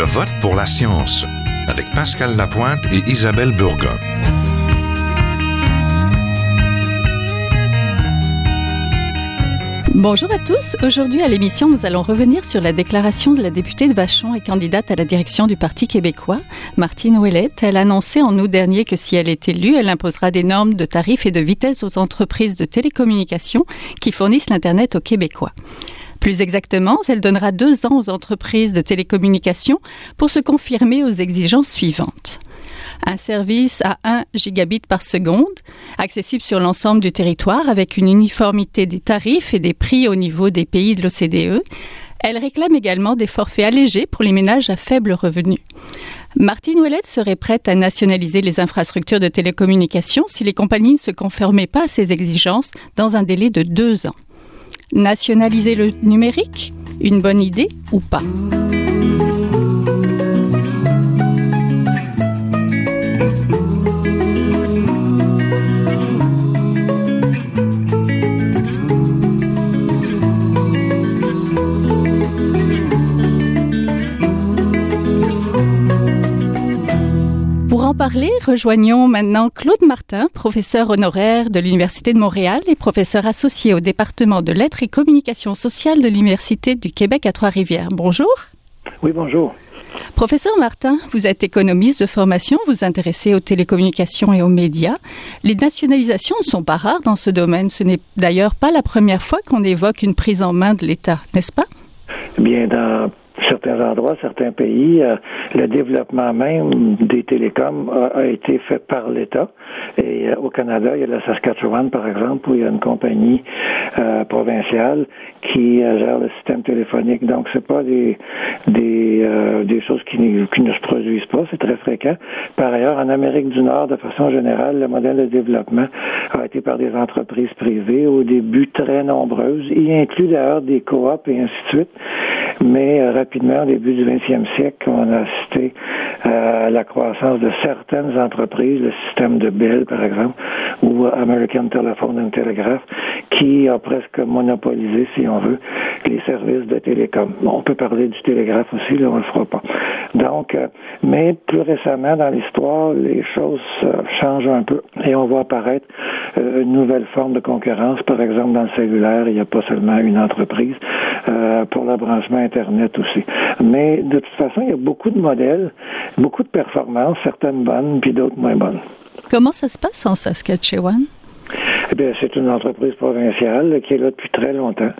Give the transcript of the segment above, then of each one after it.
Je vote pour la science avec Pascal Lapointe et Isabelle Burgon. Bonjour à tous. Aujourd'hui à l'émission, nous allons revenir sur la déclaration de la députée de Vachon et candidate à la direction du Parti québécois, Martine Ouellette. Elle a annoncé en août dernier que si elle est élue, elle imposera des normes de tarifs et de vitesse aux entreprises de télécommunications qui fournissent l'Internet aux Québécois. Plus exactement, elle donnera deux ans aux entreprises de télécommunications pour se confirmer aux exigences suivantes un service à 1 gigabit par seconde, accessible sur l'ensemble du territoire avec une uniformité des tarifs et des prix au niveau des pays de l'OCDE. Elle réclame également des forfaits allégés pour les ménages à faible revenu. Martine Ouellette serait prête à nationaliser les infrastructures de télécommunications si les compagnies ne se conformaient pas à ces exigences dans un délai de deux ans. Nationaliser le numérique Une bonne idée ou pas? Parler, rejoignons maintenant Claude Martin, professeur honoraire de l'Université de Montréal et professeur associé au département de lettres et communication sociale de l'Université du Québec à Trois-Rivières. Bonjour. Oui, bonjour. Professeur Martin, vous êtes économiste de formation, vous intéressez aux télécommunications et aux médias. Les nationalisations ne sont pas rares dans ce domaine. Ce n'est d'ailleurs pas la première fois qu'on évoque une prise en main de l'État, n'est-ce pas? Bien, dans certains endroits, certains pays, euh, le développement même des télécoms a, été fait par l'État. Et euh, au Canada, il y a la Saskatchewan, par exemple, où il y a une compagnie euh, provinciale qui gère le système téléphonique. Donc, c'est pas des des, des choses qui, qui ne se produisent pas. C'est très fréquent. Par ailleurs, en Amérique du Nord, de façon générale, le modèle de développement a été par des entreprises privées, au début très nombreuses. Il inclut d'ailleurs des coops et ainsi de suite. Mais rapidement, au début du 20e siècle, on a assisté à la croissance de certaines entreprises, le système de Bell, par exemple, ou American Telephone and Telegraph, qui a presque monopolisé, si on veut, les services de télécom. on peut parler du télégraphe aussi, là, on le fera pas. Donc, euh, mais plus récemment dans l'histoire, les choses euh, changent un peu et on voit apparaître euh, une nouvelle forme de concurrence. Par exemple, dans le cellulaire, il n'y a pas seulement une entreprise pour le branchement Internet aussi. Mais de toute façon, il y a beaucoup de modèles, beaucoup de performances, certaines bonnes, puis d'autres moins bonnes. Comment ça se passe en Saskatchewan? Eh c'est une entreprise provinciale qui est là depuis très longtemps.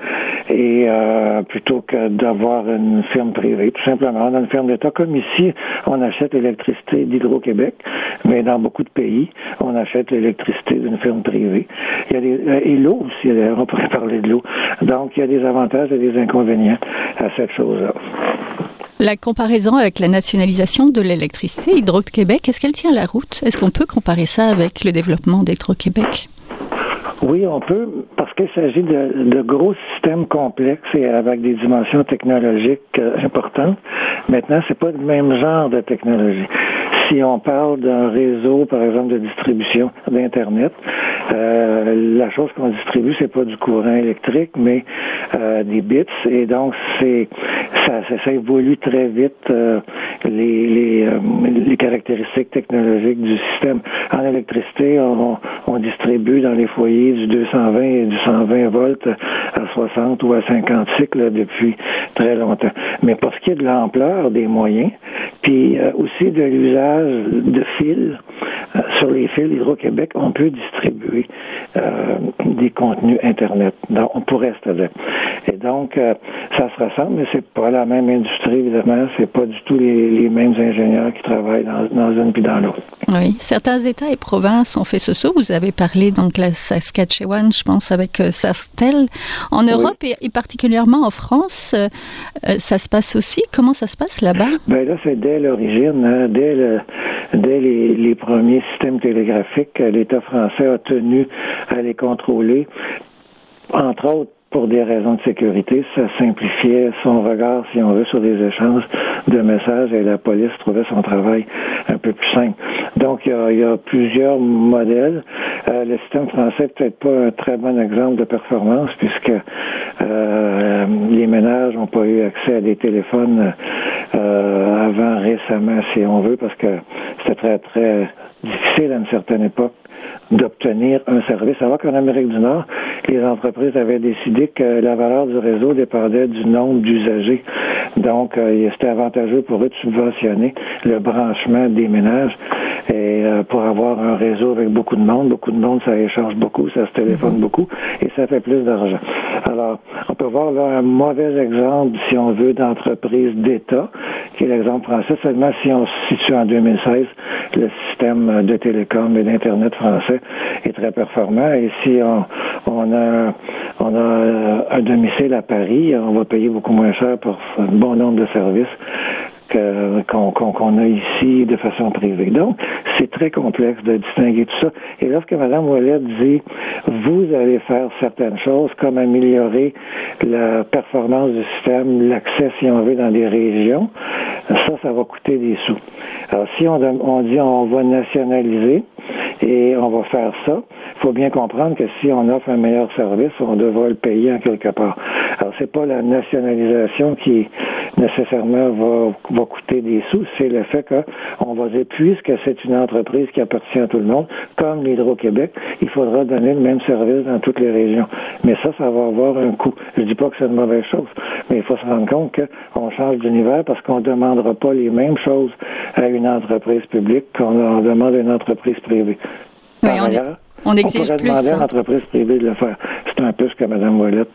Et euh, plutôt que d'avoir une firme privée, tout simplement, dans une firme d'État, comme ici, on achète l'électricité d'Hydro-Québec, mais dans beaucoup de pays, on achète l'électricité d'une firme privée. Il y a des, euh, et l'eau aussi, d'ailleurs, on pourrait parler de l'eau. Donc, il y a des avantages et des inconvénients à cette chose-là. La comparaison avec la nationalisation de l'électricité, Hydro-Québec, est-ce qu'elle tient la route? Est-ce qu'on peut comparer ça avec le développement d'Hydro-Québec? Oui, on peut, parce qu'il s'agit de, gros systèmes complexes et avec des dimensions technologiques euh, importantes. Maintenant, c'est pas le même genre de technologie. Si on parle d'un réseau, par exemple, de distribution d'Internet, euh, la chose qu'on distribue, c'est pas du courant électrique, mais euh, des bits. Et donc, c'est ça, évolue très vite euh, euh, les, caractéristiques technologiques du système. En électricité, on, distribue dans les foyers du 220 et du 120 volts à 60 ou à 50 cycles depuis très longtemps. Mais pour ce qui est de l'ampleur des moyens, puis aussi de l'usage de fils, sur les fils Hydro-Québec, on peut distribuer euh, des contenus Internet. Donc, on pourrait. Et donc, euh, ça se ressemble, mais c'est pas la même industrie, évidemment. C'est pas du tout les, mêmes ingénieurs qui travaillent dans, dans une puis dans l'autre. Oui. Certains États et provinces ont fait ce saut. Vous avez parlé, donc, la Saskatchewan, je pense, avec euh, Sastel. En Europe et, particulièrement en France, ça se passe aussi? Comment ça se passe là-bas? Ben là, c'est dès l'origine, hein, dès, le, dès les, les premiers systèmes télégraphiques, l'État français a tenu à les contrôler, entre autres pour des raisons de sécurité, ça simplifiait son regard, si on veut, sur des échanges de messages et la police trouvait son travail un peu plus simple. Donc, il y a, plusieurs modèles. Euh, le système français peut-être pas un très bon exemple de performance puisque euh, les ménages n'ont pas eu accès à des téléphones euh, avant récemment, si on veut, parce que c'était très, très difficile à une certaine époque d'obtenir un service. Alors qu'en Amérique du Nord, les entreprises avaient décidé que la valeur du réseau dépendait du nombre d'usagers. Donc, euh, c'était avantageux pour eux de subventionner le branchement des ménages. Et euh, pour avoir un réseau avec beaucoup de monde, beaucoup de monde, ça échange beaucoup, ça se téléphone mhm. beaucoup et ça fait plus d'argent. Alors, on peut voir là un mauvais exemple, si on veut, d'entreprise d'État, qui est l'exemple français. Seulement si on se situe en 2016, le système de télécom et d'Internet français est très performant. Et si on, on a, on a euh, un domicile à Paris, on va payer beaucoup moins cher pour un bon nombre de services qu'on a ici de façon privée. Donc, c'est très complexe de distinguer tout ça. Et lorsque Mme Ouellet dit vous allez faire certaines choses comme améliorer la performance du système, l'accès, si on veut, dans des régions, ça, ça va coûter des sous. Alors, si on, dit on va nationaliser et on va faire ça, il faut bien comprendre que si on offre un meilleur service, on devra le payer en quelque part. C'est pas la nationalisation qui nécessairement va, va coûter des sous, c'est le fait qu'on va dire, puisque c'est une entreprise qui appartient à tout le monde, comme l'Hydro-Québec, il faudra donner le même service dans toutes les régions. Mais ça, ça va avoir un coût. Je dis pas que c'est une mauvaise chose, mais il faut se rendre compte qu'on change d'univers parce qu'on ne demandera pas les mêmes choses à une entreprise publique qu'on demande à une entreprise privée. Oui, on, exige on pourrait demander à une entreprise privée de le faire. C'est un peu ce que Mme Ouellette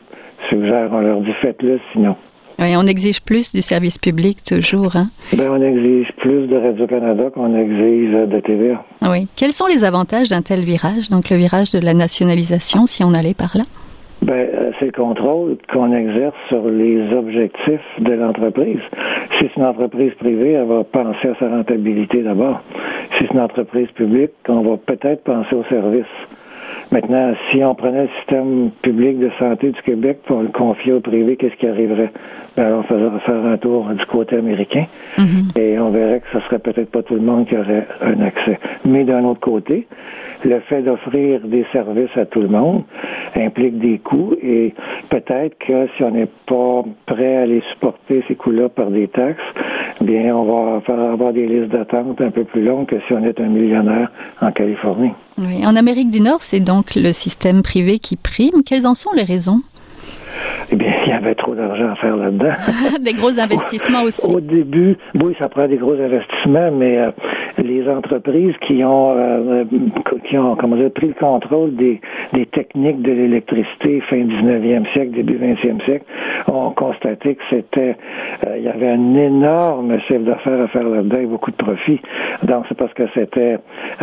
suggère. On leur dit faites-le sinon. Oui, on exige plus du service public toujours. Hein? Ben, on exige plus de Radio-Canada qu'on exige de TVA. Oui. Quels sont les avantages d'un tel virage, donc le virage de la nationalisation, si on allait par là? Ben, euh, c'est le contrôle qu'on exerce sur les objectifs de l'entreprise. Si c'est une entreprise privée, elle va penser à sa rentabilité d'abord. Si c'est une entreprise publique, on va peut-être penser au service. Maintenant, si on prenait le système public de santé du Québec pour le confier au privé, qu'est-ce qui arriverait? Ben, on faisait faire un tour du côté américain mm-hmm. et on verrait que ce serait peut-être pas tout le monde qui aurait un accès. Mais d'un autre côté, le fait d'offrir des services à tout le monde implique des coûts et peut-être que si on n'est pas prêt à les supporter, ces coûts-là, par des taxes, bien, on va faire avoir des listes d'attente un peu plus longues que si on est un millionnaire en Californie. En Amérique du Nord, c'est donc le système privé qui prime. Quelles en sont les raisons? Eh il y avait trop d'argent à faire là-dedans. des gros investissements aussi. Au début, oui, ça prend des gros investissements, mais euh, les entreprises qui ont, euh, qui ont comment dire, pris le contrôle des, des techniques de l'électricité fin 19e siècle, début 20e siècle, ont constaté que c'était, euh, il y avait un énorme chiffre d'affaires à faire là-dedans et beaucoup de profits. Donc, c'est parce que c'était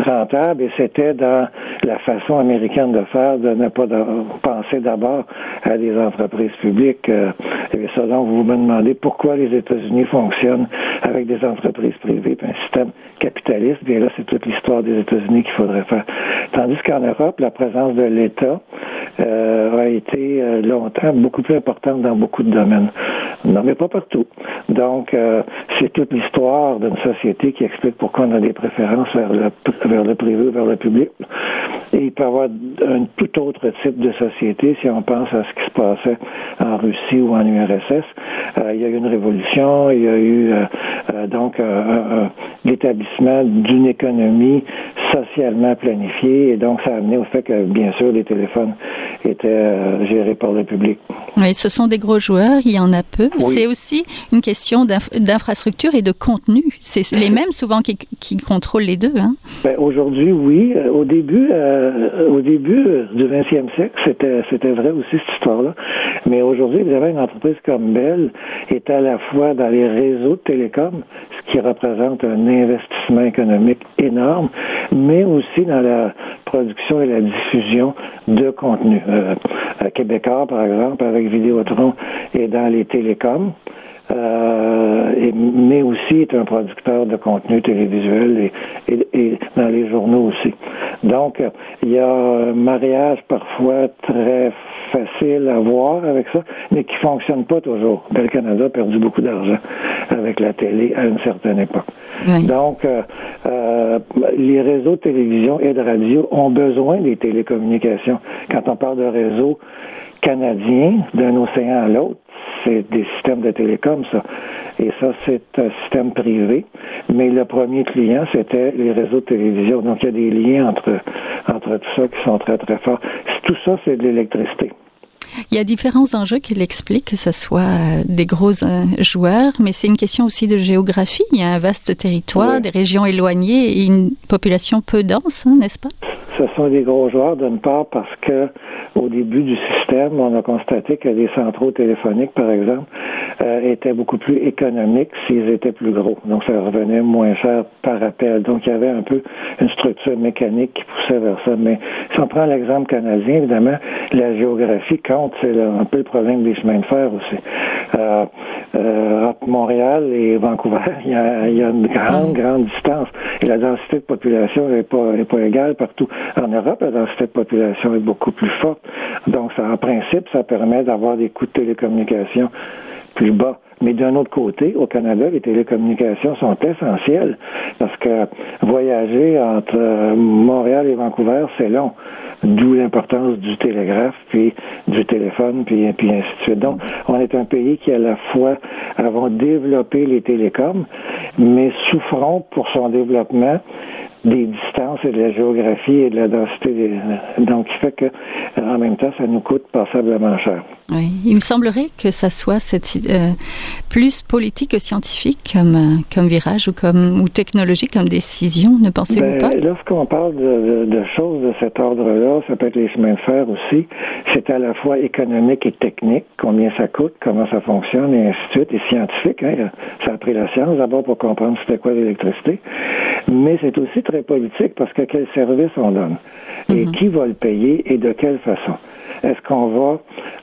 rentable et c'était dans la façon américaine de faire de ne pas penser d'abord à des entreprises publiques. Euh, et donc, vous me demandez pourquoi les États-Unis fonctionnent avec des entreprises privées, un système capitaliste, bien là, c'est toute l'histoire des États-Unis qu'il faudrait faire. Tandis qu'en Europe, la présence de l'État euh, a été euh, longtemps beaucoup plus importante dans beaucoup de domaines. Non, mais pas partout. Donc, c'est toute l'histoire d'une société qui explique pourquoi on a des préférences vers le, vers le privé vers le public. Et il peut y avoir un tout autre type de société si on pense à ce qui se passait en Russie ou en URSS. il y a eu une révolution, il y a eu donc l'établissement d'une économie socialement planifiée et donc ça a amené au fait que, bien sûr, les téléphones étaient euh, gérés par le public. Oui, ce sont des gros joueurs, il y en a peu. C'est aussi une question d'infrastructure et de contenu. C'est les mêmes souvent qui, qui, contrôlent les deux. Hein? Ben, Aujourd'hui, oui. Euh, au début, euh, au début du 20e siècle, c'était c'était vrai aussi cette histoire-là. Mais aujourd'hui, vous avez une entreprise comme Bell est à la fois dans les réseaux de télécom, ce qui représente un investissement économique énorme, mais aussi dans la production et la diffusion de contenu. Euh, Québécois, par exemple, avec Vidéotron et dans les télécoms. Euh, et, mais aussi est un producteur de contenu télévisuel et, et, dans les journaux aussi. Donc, il y a un mariage parfois très facile à voir avec ça, mais qui fonctionne pas toujours. Bel Canada a perdu beaucoup d'argent avec la télé à une certaine époque. Donc, euh, euh, les réseaux de télévision et de radio ont besoin des télécommunications. Quand on parle de réseaux canadiens d'un océan à l'autre, c'est des systèmes de télécom, ça. Et ça, c'est un système privé. Mais le premier client, c'était les réseaux de télévision. Donc, il y a des liens entre, entre tout ça qui sont très, très forts. Tout ça, c'est de l'électricité. Il y a différents enjeux qui l'expliquent, que ce soit euh, des gros euh, joueurs, mais c'est une question aussi de géographie. Il y a un vaste territoire, des régions éloignées et une population peu dense, hein, n'est-ce pas? Ce sont des gros joueurs d'une part parce que au début du système, on a constaté que les centraux téléphoniques, par exemple, euh, étaient beaucoup plus économiques s'ils étaient plus gros. Donc, ça revenait moins cher par appel. Donc, il y avait un peu une structure mécanique qui poussait vers ça. Mais si on prend l'exemple canadien, évidemment, la géographie compte. C'est un peu le problème des chemins de fer aussi. Euh, euh, entre Montréal et Vancouver, il y, a, il y a une grande, grande distance. Et la densité de population n'est pas, est pas égale partout. En Europe, la densité de population est beaucoup plus forte. Donc, ça, en principe, ça permet d'avoir des coûts de télécommunications plus bas. Mais d'un autre côté, au Canada, les télécommunications sont essentielles parce que voyager entre euh, Montréal et Vancouver, c'est long. D'où l'importance du télégraphe, puis du téléphone, puis, puis ainsi de suite. Donc, on est un pays qui, à la fois, avons développé les télécoms, mais souffrons pour son développement des distances et de la géographie et de la densité. Donc, il fait que, en même temps, ça nous coûte passablement cher. Oui, il me semblerait que ça soit cette, euh, plus politique que scientifique comme, euh, comme virage ou comme ou technologique comme décision, ne pensez-vous ben, pas? Lorsqu'on parle de, de, de, choses de cet ordre-là, ça peut être les chemins de fer aussi. C'est à la fois économique et technique, combien ça coûte, comment ça fonctionne, et ainsi de suite, et scientifique. Hein, ça a pris la science d'abord pour comprendre c'était quoi l'électricité, mais c'est aussi très politique parce que quel service on donne et mm-hmm. qui va le payer et de quelle façon? Est-ce qu'on va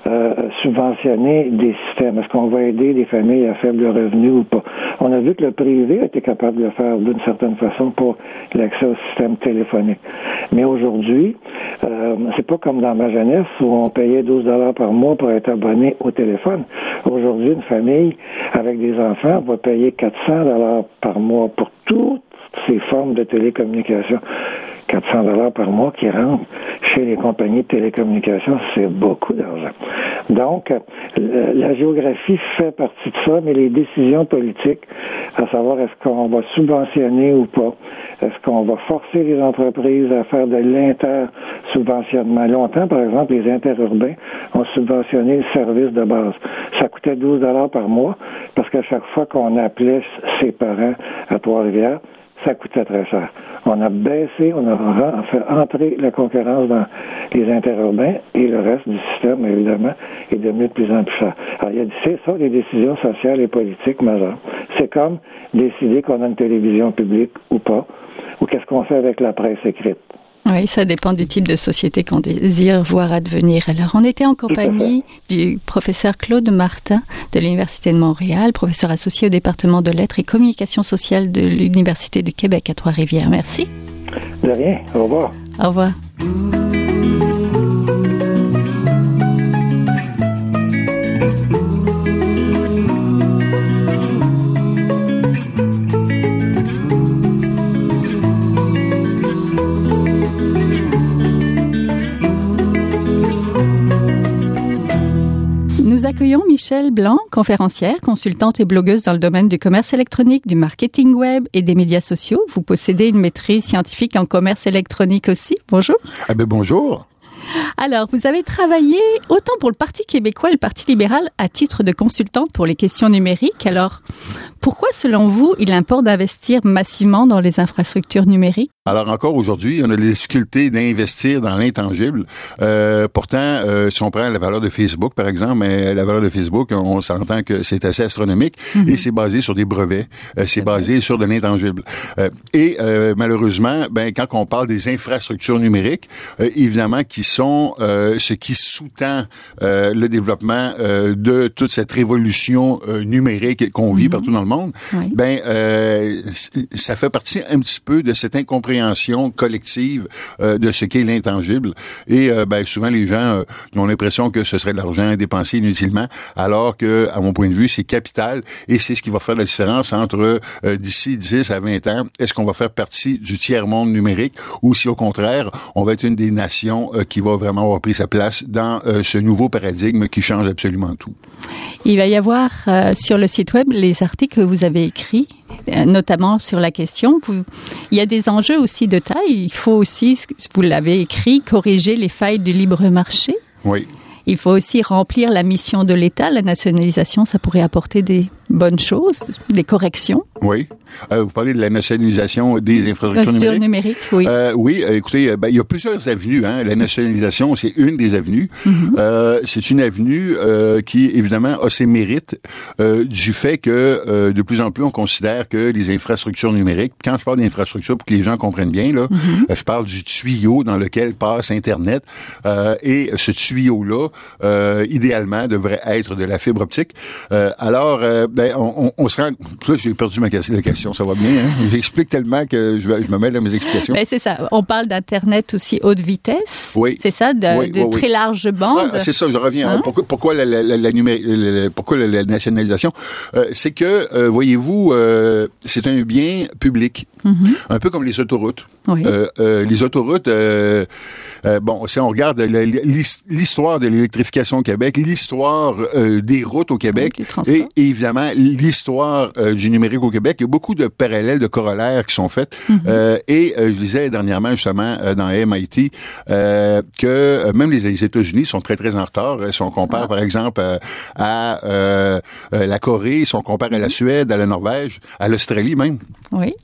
euh, subventionner des systèmes? Est-ce qu'on va aider des familles à faible revenu ou pas? On a vu que le privé a été capable de le faire d'une certaine façon pour l'accès au système téléphonique. Mais aujourd'hui, euh, c'est pas comme dans ma jeunesse où on payait 12 dollars par mois pour être abonné au téléphone. Aujourd'hui, une famille avec des enfants va payer 400 dollars par mois pour toutes ces formes de télécommunication. 400 dollars par mois qui rentrent chez les compagnies de télécommunications, c'est beaucoup d'argent. Donc, la géographie fait partie de ça, mais les décisions politiques, à savoir est-ce qu'on va subventionner ou pas, est-ce qu'on va forcer les entreprises à faire de l'inter-subventionnement. Longtemps, par exemple, les interurbains ont subventionné le service de base. Ça coûtait 12 dollars par mois parce qu'à chaque fois qu'on appelait ses parents à Trois-Rivières, ça coûtait très cher. On a baissé, on a fait entrer la concurrence dans les interurbains et le reste du système, évidemment, est devenu de plus en plus cher. Alors, il y a, c'est ça, les décisions sociales et politiques majeures. C'est comme décider qu'on a une télévision publique ou pas, ou qu'est-ce qu'on fait avec la presse écrite. Oui, ça dépend du type de société qu'on désire voir advenir. Alors, on était en compagnie du professeur Claude Martin de l'Université de Montréal, professeur associé au département de lettres et communication sociale de l'Université du Québec à Trois-Rivières. Merci. De rien. Au revoir. Au revoir. Accueillons Michel Blanc, conférencière, consultante et blogueuse dans le domaine du commerce électronique, du marketing web et des médias sociaux. Vous possédez une maîtrise scientifique en commerce électronique aussi. Bonjour. Ah ben bonjour. Alors, vous avez travaillé autant pour le Parti québécois et le Parti libéral à titre de consultante pour les questions numériques. Alors, pourquoi, selon vous, il importe d'investir massivement dans les infrastructures numériques? Alors encore aujourd'hui, on a des difficultés d'investir dans l'intangible. Euh, pourtant, euh, si on prend la valeur de Facebook, par exemple, mais la valeur de Facebook, on s'entend que c'est assez astronomique mhm. et c'est basé sur des brevets, euh, c'est basé sur de l'intangible. Euh, et euh, malheureusement, ben quand on parle des infrastructures numériques, évidemment, qui sont ce qui sous-tend le développement de toute cette révolution numérique qu'on vit mhm. partout dans le monde, ben ça fait partie un petit peu de cette incompréhension collective euh, de ce qu'est l'intangible. Et euh, ben, souvent, les gens euh, ont l'impression que ce serait de l'argent dépensé inutilement, alors que, à mon point de vue, c'est capital et c'est ce qui va faire la différence entre d'ici 10 à 20 ans, est-ce qu'on va faire partie du tiers-monde numérique ou si, au contraire, on va être une des nations qui va vraiment avoir pris sa place dans ce nouveau paradigme qui change absolument tout. Il va y avoir euh, sur le site web les articles que vous avez écrits, euh, notamment sur la question. Il y a des enjeux aussi de taille. Il faut aussi, vous l'avez écrit, corriger les failles du libre marché. Oui. Il faut aussi remplir la mission de l'État. La nationalisation, ça pourrait apporter des bonnes choses, des corrections. Oui. Euh, vous parlez de la nationalisation des infrastructures numériques? numérique, oui. Euh, oui, euh, écoutez, ben, il y a plusieurs avenues. Hein. La nationalisation, c'est une des avenues. Mhm. euh, c'est une avenue qui, évidemment, a ses mérites du fait que de plus en plus, on considère que les infrastructures numériques, quand je parle d'infrastructures, pour que les gens comprennent bien, là, Mhm. je parle du tuyau dans lequel passe Internet. et ce tuyau-là, euh, idéalement, devrait être de la fibre optique. Euh, alors, euh, ben, on, on, on se rend... Là, j'ai perdu ma question, la question, ça va bien. Hein? J'explique tellement que je, je me mêle dans mes explications. Ben, c'est ça. On parle d'Internet aussi haute vitesse. Oui. C'est ça, de, Oui, de oui, oui. très large bande. Ah, c'est ça, je reviens. Hein? Pourquoi, pourquoi la, la, pourquoi la, nationalisation? C'est que, voyez-vous, c'est un bien public, Mhm. un peu comme les autoroutes. Oui. Les autoroutes, bon, si on regarde l'histoire de l'électrification au Québec, l'histoire euh, des routes au Québec, Oui, et, et évidemment l'histoire euh, du numérique au Québec, il y a beaucoup de parallèles, de corollaires qui sont faits. Mhm. Euh, et je disais dernièrement justement dans MIT que même les, les États-Unis sont très très en retard. Euh, Si on compare Ah. par exemple à la Corée, si on compare à Mhm. la Suède, à la Norvège, à l'Australie même. Oui.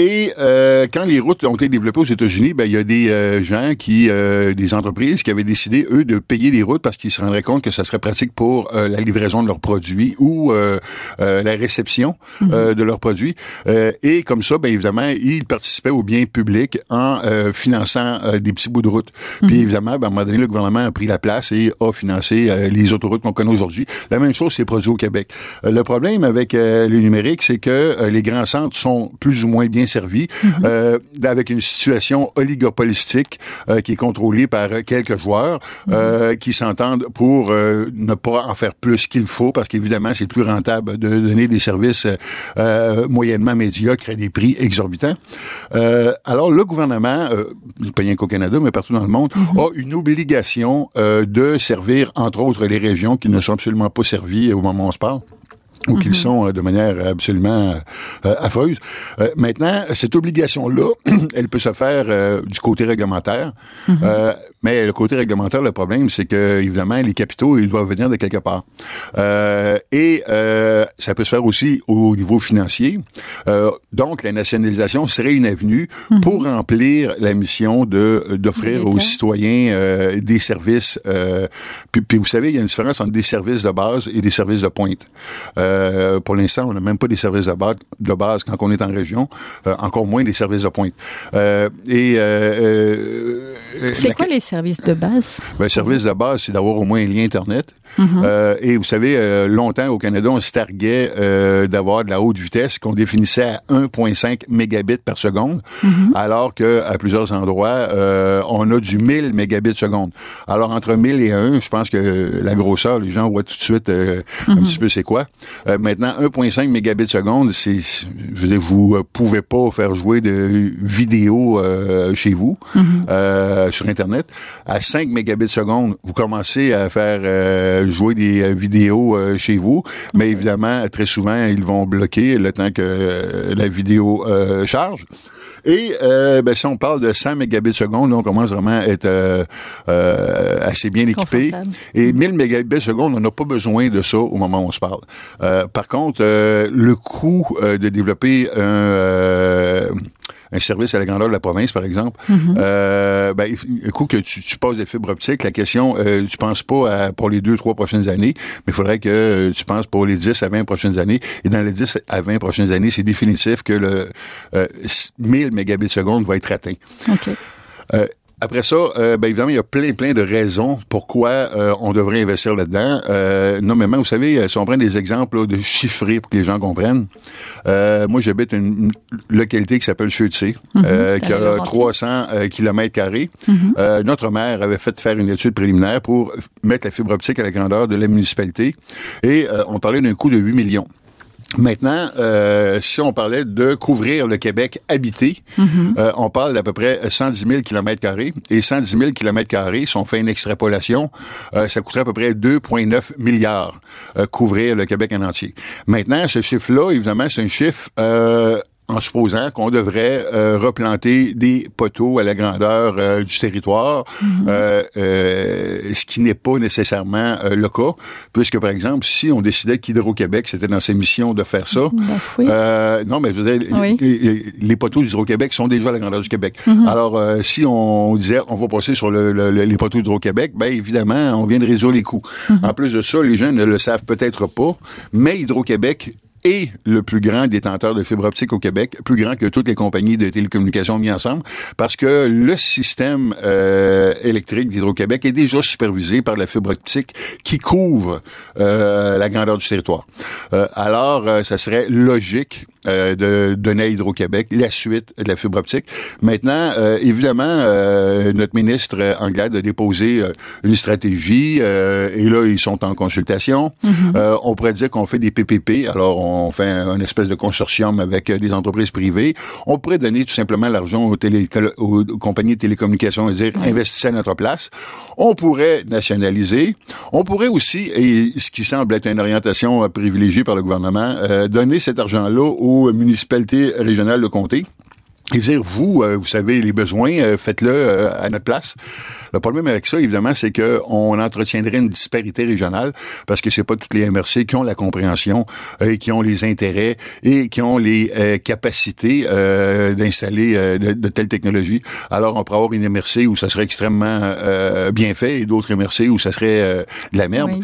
Et euh, quand les routes ont été développées aux États-Unis, ben il y a des euh, gens qui, euh, des entreprises qui avaient décidé eux de payer les routes parce qu'ils se rendraient compte que ça serait pratique pour euh, la livraison de leurs produits ou euh, euh, la réception euh, de leurs produits. Euh, et comme ça, ben évidemment, ils participaient au bien public en euh, finançant euh, des petits bouts de route. Puis évidemment, ben, à un moment donné, le gouvernement a pris la place et a financé euh, les autoroutes qu'on connaît aujourd'hui. La même chose s'est produit au Québec. Le problème avec euh, le numérique, c'est que euh, les grands centres sont plus ou moins bien servis, euh, avec une situation oligopolistique euh, qui est contrôlée par quelques joueurs euh, qui s'entendent pour euh, ne pas en faire plus qu'il faut, parce qu'évidemment, c'est plus rentable de donner des services euh, moyennement médiocres à des prix exorbitants. Euh, alors, le gouvernement, euh, pas rien qu'au Canada, mais partout dans le monde, a une obligation euh, de servir, entre autres, les régions qui ne sont absolument pas servies au moment où on se parle ou qu'ils sont euh, de manière absolument euh, affreuse. Euh, maintenant, cette obligation-là, elle peut se faire euh, du côté réglementaire, Euh, mais le côté réglementaire, le problème, c'est que évidemment, les capitaux, ils doivent venir de quelque part. Euh, et euh, ça peut se faire aussi au niveau financier. Euh, donc, la nationalisation serait une avenue pour remplir la mission de d'offrir aux citoyens euh, des services. Euh, puis, puis vous savez, il y a une différence entre des services de base et des services de pointe. Euh, pour l'instant, on n'a même pas des services de base, de base quand on est en région, euh, encore moins des services de pointe. Euh, et euh, euh, C'est quoi les services de base? ben, le service de base, c'est d'avoir au moins un lien Internet. Mhm. Euh, et vous savez, euh, longtemps au Canada, on se targuait euh, d'avoir de la haute vitesse qu'on définissait à 1,5 mégabits par seconde, Mhm. alors que à plusieurs endroits, euh, on a du 1000 mégabits seconde. Alors, entre 1000 et 1, je pense que la grosseur, les gens voient tout de suite euh, un Mhm. petit peu c'est quoi. Euh, maintenant, 1,5 mégabits seconde, c'est, je veux dire, vous euh, pouvez pas faire jouer de vidéos euh, chez vous Mhm. euh, sur Internet. À 5 mégabits seconde, vous commencez à faire euh, jouer des euh, vidéos chez vous, mais évidemment, très souvent, ils vont bloquer le temps que la vidéo euh, charge. Et euh, ben, si on parle de 100 mégabits seconde, là, on commence vraiment à être euh, euh, assez bien équipé. Et 1000 mégabits seconde, on n'a pas besoin de ça au moment où on se parle. Euh, par contre, euh, le coût euh, de développer un, euh, un service à la grandeur de la province, par exemple, euh, ben, un coup que tu, tu passes des fibres optiques, la question, euh, tu penses pas à, pour les deux, trois prochaines années, mais il faudrait que euh, tu penses pour les 10 à 20 prochaines années. Et dans les 10 à 20 prochaines années, c'est définitif que le euh, 1000 mégabits seconde va être atteint. OK. Euh, après ça, euh, ben évidemment, il y a plein, plein de raisons pourquoi euh, on devrait investir là-dedans. Euh, nommément, vous savez, euh, si on prend des exemples là, de chiffrés pour que les gens comprennent, euh, moi, j'habite une, une localité qui s'appelle Chaudsey, euh, qui a les Laurentides. 300 euh, kilomètres carrés. Mhm. Euh, notre maire avait fait faire une étude préliminaire pour mettre la fibre optique à la grandeur de la municipalité et euh, on parlait d'un coût de 8 millions. Maintenant, euh, si on parlait de couvrir le Québec habité, euh, on parle d'à peu près 110 000 km carrés. Et 110 000 km carrés, si on fait une extrapolation, euh, ça coûterait à peu près 2,9 milliards couvrir le Québec en entier. Maintenant, ce chiffre-là, évidemment, c'est un chiffre en supposant qu'on devrait euh, replanter des poteaux à la grandeur euh, du territoire, mhm. euh, ce qui n'est pas nécessairement le cas, puisque par exemple, si on décidait qu'Hydro-Québec, c'était dans ses missions de faire ça, bah, non, mais je veux dire, les, poteaux d'Hydro-Québec sont déjà à la grandeur du Québec. Mhm. Alors, si on disait, on va passer sur le, les poteaux d'Hydro-Québec, ben évidemment, on vient de résoudre les coûts. Mhm. En plus de ça, les gens ne le savent peut-être pas, mais Hydro-Québec est le plus grand détenteur de fibre optique au Québec, plus grand que toutes les compagnies de télécommunications mis ensemble, parce que le système euh, électrique d'Hydro-Québec est déjà supervisé par la fibre optique qui couvre euh, la grandeur du territoire. Euh, alors, ça serait logique euh, de donner à Hydro-Québec la suite de la fibre optique. Maintenant, euh, évidemment, euh, notre ministre anglais a déposé une stratégie et là, ils sont en consultation. Mm-hmm. on pourrait dire qu'on fait des PPP, alors on fait un, espèce de consortium avec des entreprises privées. On pourrait donner tout simplement l'argent aux, télé, aux compagnies de télécommunications et dire investissez à notre place. On pourrait nationaliser. On pourrait aussi, et ce qui semble être une orientation privilégiée par le gouvernement, donner cet argent-là aux municipalités régionales de comté et dire, vous, euh, vous savez les besoins, euh, faites-le euh, à notre place. Le problème avec ça, évidemment, c'est que on entretiendrait une disparité régionale parce que c'est pas toutes les MRC qui ont la compréhension et qui ont les intérêts et qui ont les capacités d'installer de, telles technologies. Alors, on pourrait avoir une MRC où ça serait extrêmement bien fait et d'autres MRC où ça serait de la merde.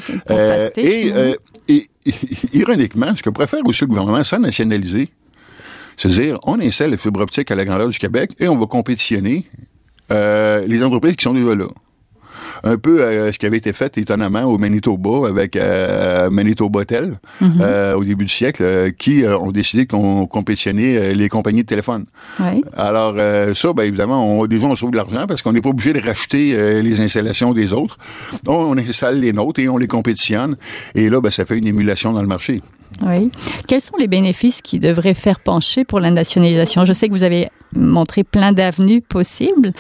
et, et ironiquement, ce que préfère aussi le gouvernement, c'est nationaliser. C'est-à-dire, on installe les fibres optiques à la grandeur du Québec et on va compétitionner euh, les entreprises qui sont déjà là un peu euh, ce qui avait été fait étonnamment au Manitoba avec euh, Manitoba Tel mhm. euh, au début du siècle, qui ont décidé qu'on compétitionnait les compagnies de téléphone. Alors ça, ben, évidemment, on, déjà on sauve de l'argent parce qu'on n'est pas obligé de racheter les installations des autres. On, on, installe les nôtres et on les compétitionne. Et là, ben, ça fait une émulation dans le marché. Oui. Quels sont les bénéfices qui devraient faire pencher pour la nationalisation? Je sais que vous avez montré plein d'avenues possibles,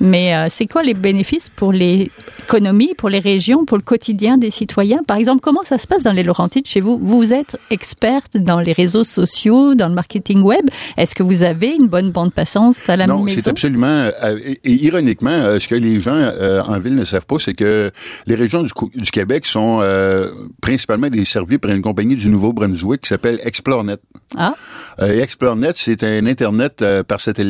mais euh, c'est quoi les bénéfices pour l'économie, pour les régions, pour le quotidien des citoyens? Par exemple, comment ça se passe dans les Laurentides chez vous? Vous êtes experte dans les réseaux sociaux, dans le marketing web. Est-ce que vous avez une bonne bande passante à la maison? Non, c'est absolument. Euh, et, ironiquement, euh, ce que les gens en ville ne savent pas, c'est que les régions du, du Québec sont principalement desservies par une compagnie du nouveau qui s'appelle ExploreNet. Ah. ExploreNet, c'est un Internet par satellite.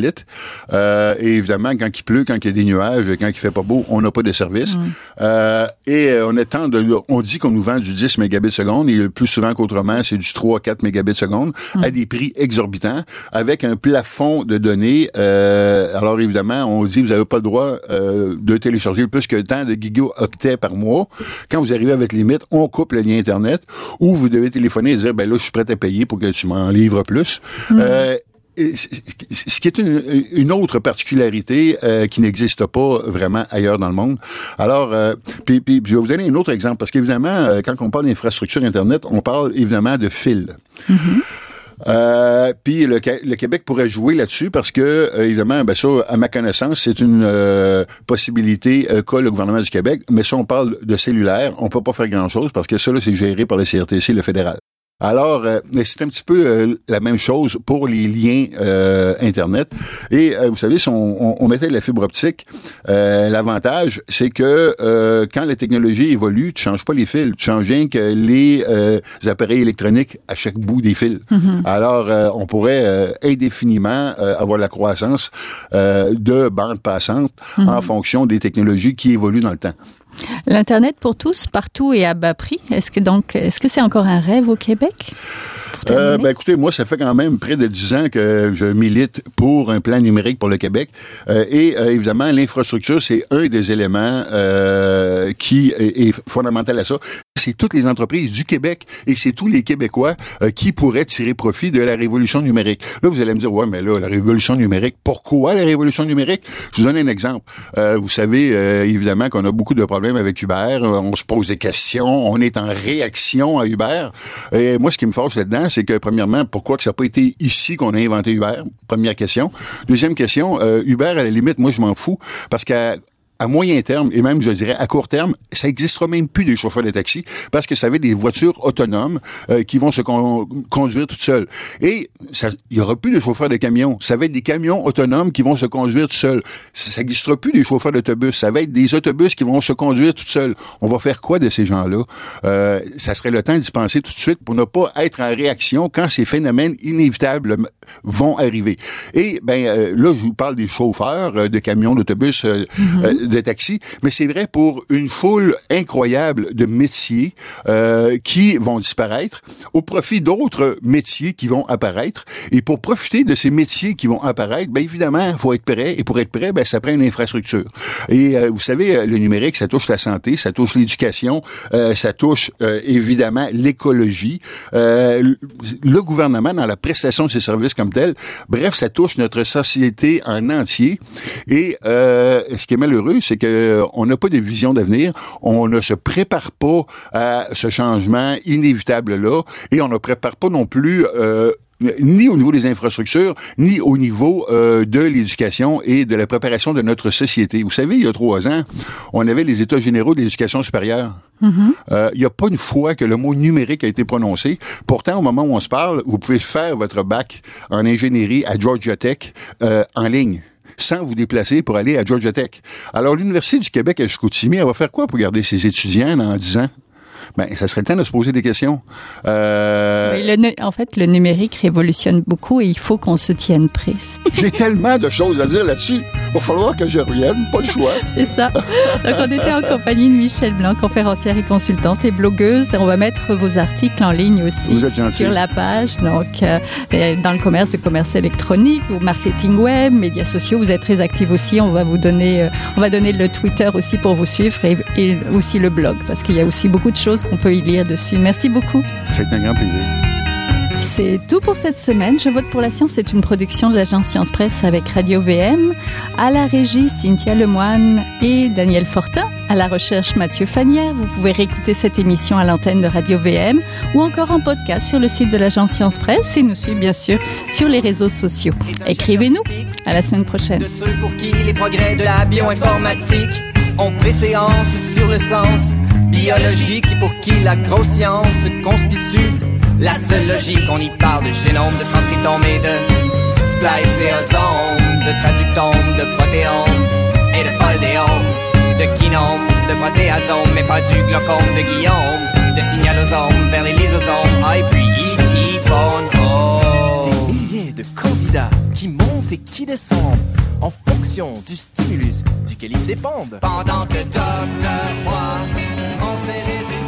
Euh, et évidemment, quand il pleut, quand il y a des nuages, quand il fait pas beau, on n'a pas de service. Mm. Euh, et on est de, on dit qu'on nous vend du 10 mégabits seconde, et plus souvent qu'autrement, c'est du 3-4 mégabits seconde, mm. à des prix exorbitants, avec un plafond de données. alors évidemment, on dit vous n'avez pas le droit de télécharger plus que tant de gigaoctets par mois. Quand vous arrivez à votre limite, on coupe le lien Internet, ou vous devez téléphoner et dire, ben là, je suis prêt à payer pour que tu m'en livres plus. Mm. Euh, ce qui est une, autre particularité euh, qui n'existe pas vraiment ailleurs dans le monde. Alors, euh, puis, puis, je vais vous donner un autre exemple, parce qu'évidemment, quand on parle d'infrastructure Internet, on parle évidemment de fils. Mm-hmm. puis le, Québec pourrait jouer là-dessus parce que, évidemment, ben ça, à ma connaissance, c'est une possibilité qu'a le gouvernement du Québec. Mais si on parle de cellulaire, on peut pas faire grand-chose parce que ça, c'est géré par le CRTC, le fédéral. Alors, euh, c'est un petit peu euh, la même chose pour les liens euh, Internet. Et vous savez, si on, on, mettait la fibre optique, l'avantage, c'est que quand la technologie évolue, tu changes pas les fils, tu changes rien que les appareils électroniques à chaque bout des fils. Mm-hmm. Alors, on pourrait indéfiniment avoir la croissance de bandes passantes en mm-hmm. fonction des technologies qui évoluent dans le temps. L'Internet pour tous, partout et à bas prix, est-ce que donc, est-ce que c'est encore un rêve au Québec? Euh, ben écoutez, moi, ça fait quand même près de dix ans que je milite pour un plan numérique pour le Québec. Euh, et euh, évidemment, l'infrastructure, c'est un des éléments euh, qui est, fondamental à ça. C'est toutes les entreprises du Québec et c'est tous les Québécois qui pourraient tirer profit de la révolution numérique. Là, vous allez me dire, ouais, mais là, la révolution numérique, pourquoi la révolution numérique? Je vous donne un exemple. vous savez, évidemment, qu'on a beaucoup de problèmes avec Uber. On se pose des questions. On est en réaction à Uber. Et moi, ce qui me fâche là-dedans, c'est que premièrement, pourquoi que ça n'a pas été ici qu'on a inventé Uber Première question. Deuxième question, euh, Uber à la limite, moi je m'en fous parce qu'à à moyen terme et même, je dirais, à court terme, ça n'existera même plus des chauffeurs de taxi parce que ça va être des voitures autonomes euh, qui vont se conduire toutes seules. Et il y aura plus de chauffeurs de camions. Ça va être des camions autonomes qui vont se conduire tout seuls. Ça n'existera plus des chauffeurs d'autobus. Ça va être des autobus qui vont se conduire tout seuls. On va faire quoi de ces gens-là? Euh, ça serait le temps d'y penser tout de suite pour ne pas être en réaction quand ces phénomènes inévitables vont arriver. Et ben euh, là, je vous parle des chauffeurs euh, de camions, d'autobus, mm-hmm de taxi, mais c'est vrai pour une foule incroyable de métiers euh, qui vont disparaître au profit d'autres métiers qui vont apparaître. Et pour profiter de ces métiers qui vont apparaître, bien évidemment, faut être prêt. Et pour être prêt, ben, ça prend une infrastructure. Et euh, vous savez, le numérique, ça touche la santé, ça touche l'éducation, euh, ça touche euh, évidemment l'écologie, euh, le gouvernement dans la prestation de ses services comme tel. Bref, ça touche notre société en entier. Et ce qui est malheureux, c'est que euh, on n'a pas de vision d'avenir, on ne se prépare pas à ce changement inévitable là, et on ne prépare pas non plus euh, ni au niveau des infrastructures, ni au niveau euh, de l'éducation et de la préparation de notre société. Vous savez, il y a trois ans, on avait les États généraux de l'éducation supérieure. Mm-hmm. il n'y a pas une fois que le mot numérique a été prononcé. Pourtant, au moment où on se parle, vous pouvez faire votre bac en ingénierie à Georgia Tech en ligne sans vous déplacer pour aller à Georgia Tech. Alors, l'Université du Québec à Chicoutimi, elle va faire quoi pour garder ses étudiants en 10 ans? Ben, ça serait le temps de se poser des questions. Euh... en fait, le numérique révolutionne beaucoup et il faut qu'on se tienne prêt. J'ai tellement de choses à dire là-dessus. Il va falloir que je revienne, pas le choix. C'est ça. Donc, on était en compagnie de Michel Blanc, conférencière et consultante et blogueuse. On va mettre vos articles en ligne aussi sur la page. Donc, euh, dans le commerce, le commerce électronique, ou marketing web, médias sociaux, vous êtes très active aussi. On va vous donner, euh, on va donner le Twitter aussi pour vous suivre et aussi le blog parce qu'il y a aussi beaucoup de choses qu'on peut y lire dessus. Merci beaucoup. C'est un grand plaisir. C'est tout pour cette semaine. Je vote pour la science. C'est une production de l'agence Science Presse avec Radio VM. À la régie, Cynthia Lemoine et Daniel Fortin. À la recherche, Mathieu Fanière. Vous pouvez réécouter cette émission à l'antenne de Radio VM ou encore en podcast sur le site de l'agence Science Presse et nous suivre bien sûr sur les réseaux sociaux. Écrivez-nous. À la semaine prochaine. De ceux pour qui les progrès de la bioinformatique ont préséance sur le sens biologique et pour qui la grosse science constitue la seule logique. On y parle de génome, de transcriptome et de spliceosome, de traductome, de protéome et de foldéome, de kinome, de protéasome, mais pas du glaucome de Guillaume, de signalosome vers les lysosomes, ah, et puis E.T. Des milliers de candidats qui montent et qui descendent en fonction du stimulus duquel ils dépendent. Pendant que Docteur Roy sem.